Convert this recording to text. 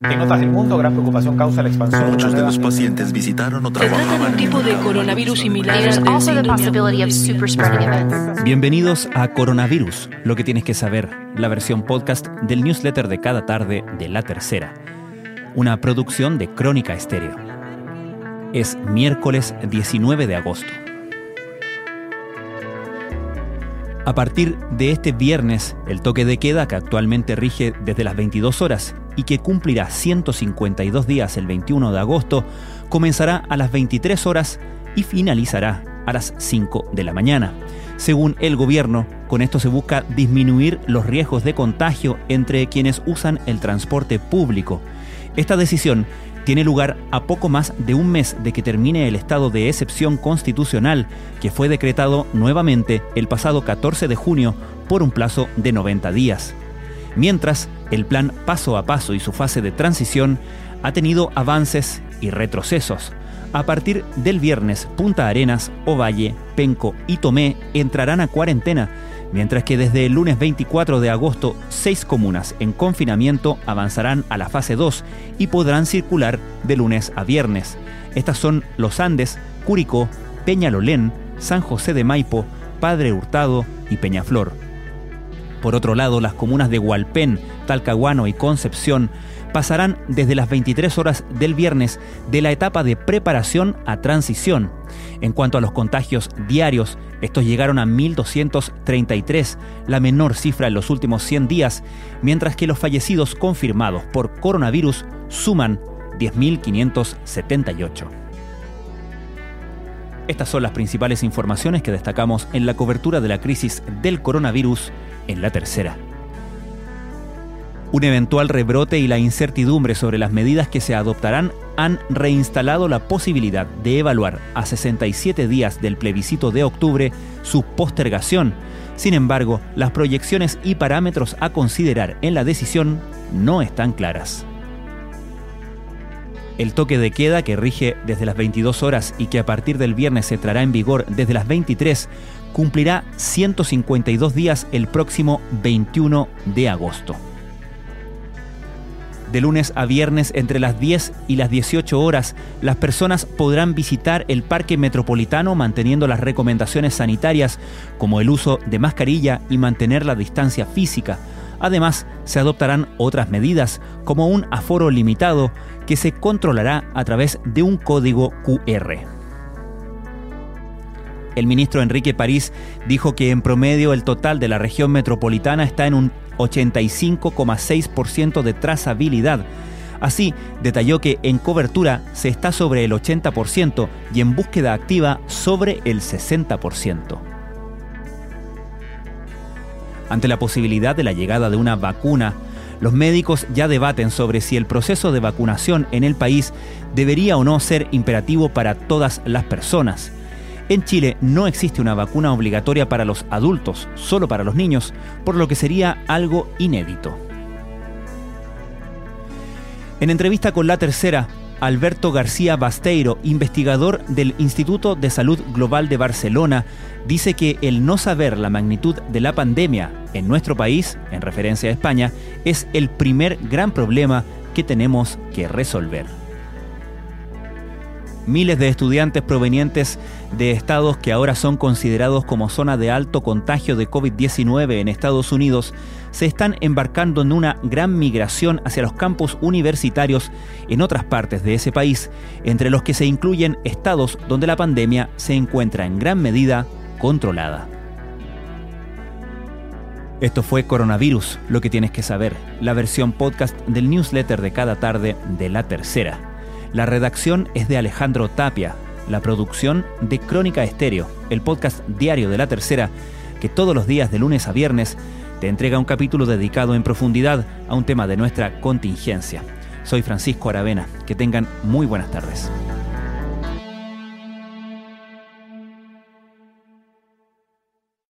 En otras del mundo, gran preocupación causa la expansión. Muchos de los pacientes visitaron o Se trata de un tipo de coronavirus similar events. Bienvenidos a Coronavirus, lo que tienes que saber, la versión podcast del newsletter de cada tarde de La Tercera, una producción de Crónica Estéreo. Es miércoles 19 de agosto. A partir de este viernes, el toque de queda que actualmente rige desde las 22 horas y que cumplirá 152 días el 21 de agosto, comenzará a las 23 horas y finalizará a las 5 de la mañana. Según el gobierno, con esto se busca disminuir los riesgos de contagio entre quienes usan el transporte público. Esta decisión tiene lugar a poco más de un mes de que termine el estado de excepción constitucional que fue decretado nuevamente el pasado 14 de junio por un plazo de 90 días. Mientras, el plan paso a paso y su fase de transición ha tenido avances y retrocesos. A partir del viernes, Punta Arenas, Ovalle, Penco y Tomé entrarán a cuarentena, mientras que desde el lunes 24 de agosto, seis comunas en confinamiento avanzarán a la fase 2 y podrán circular de lunes a viernes. Estas son Los Andes, Curicó, Peñalolén, San José de Maipo, Padre Hurtado y Peñaflor. Por otro lado, las comunas de Hualpén, Talcahuano y Concepción pasarán desde las 23 horas del viernes de la etapa de preparación a transición. En cuanto a los contagios diarios, estos llegaron a 1.233, la menor cifra en los últimos 100 días, mientras que los fallecidos confirmados por coronavirus suman 10.578. Estas son las principales informaciones que destacamos en la cobertura de la crisis del coronavirus en la tercera. Un eventual rebrote y la incertidumbre sobre las medidas que se adoptarán han reinstalado la posibilidad de evaluar a 67 días del plebiscito de octubre su postergación. Sin embargo, las proyecciones y parámetros a considerar en la decisión no están claras. El toque de queda que rige desde las 22 horas y que a partir del viernes entrará en vigor desde las 23 cumplirá 152 días el próximo 21 de agosto. De lunes a viernes entre las 10 y las 18 horas, las personas podrán visitar el parque metropolitano manteniendo las recomendaciones sanitarias como el uso de mascarilla y mantener la distancia física. Además, se adoptarán otras medidas como un aforo limitado que se controlará a través de un código QR. El ministro Enrique París dijo que en promedio el total de la región metropolitana está en un 85,6% de trazabilidad. Así, detalló que en cobertura se está sobre el 80% y en búsqueda activa sobre el 60%. Ante la posibilidad de la llegada de una vacuna, los médicos ya debaten sobre si el proceso de vacunación en el país debería o no ser imperativo para todas las personas. En Chile no existe una vacuna obligatoria para los adultos, solo para los niños, por lo que sería algo inédito. En entrevista con La Tercera, Alberto García Basteiro, investigador del Instituto de Salud Global de Barcelona, dice que el no saber la magnitud de la pandemia en nuestro país, en referencia a España, es el primer gran problema que tenemos que resolver. Miles de estudiantes provenientes de estados que ahora son considerados como zona de alto contagio de COVID-19 en Estados Unidos se están embarcando en una gran migración hacia los campus universitarios en otras partes de ese país, entre los que se incluyen estados donde la pandemia se encuentra en gran medida controlada. Esto fue Coronavirus, lo que tienes que saber, la versión podcast del newsletter de cada tarde de la tercera. La redacción es de Alejandro Tapia, la producción de Crónica Estéreo, el podcast diario de la tercera, que todos los días de lunes a viernes te entrega un capítulo dedicado en profundidad a un tema de nuestra contingencia. Soy Francisco Aravena, que tengan muy buenas tardes.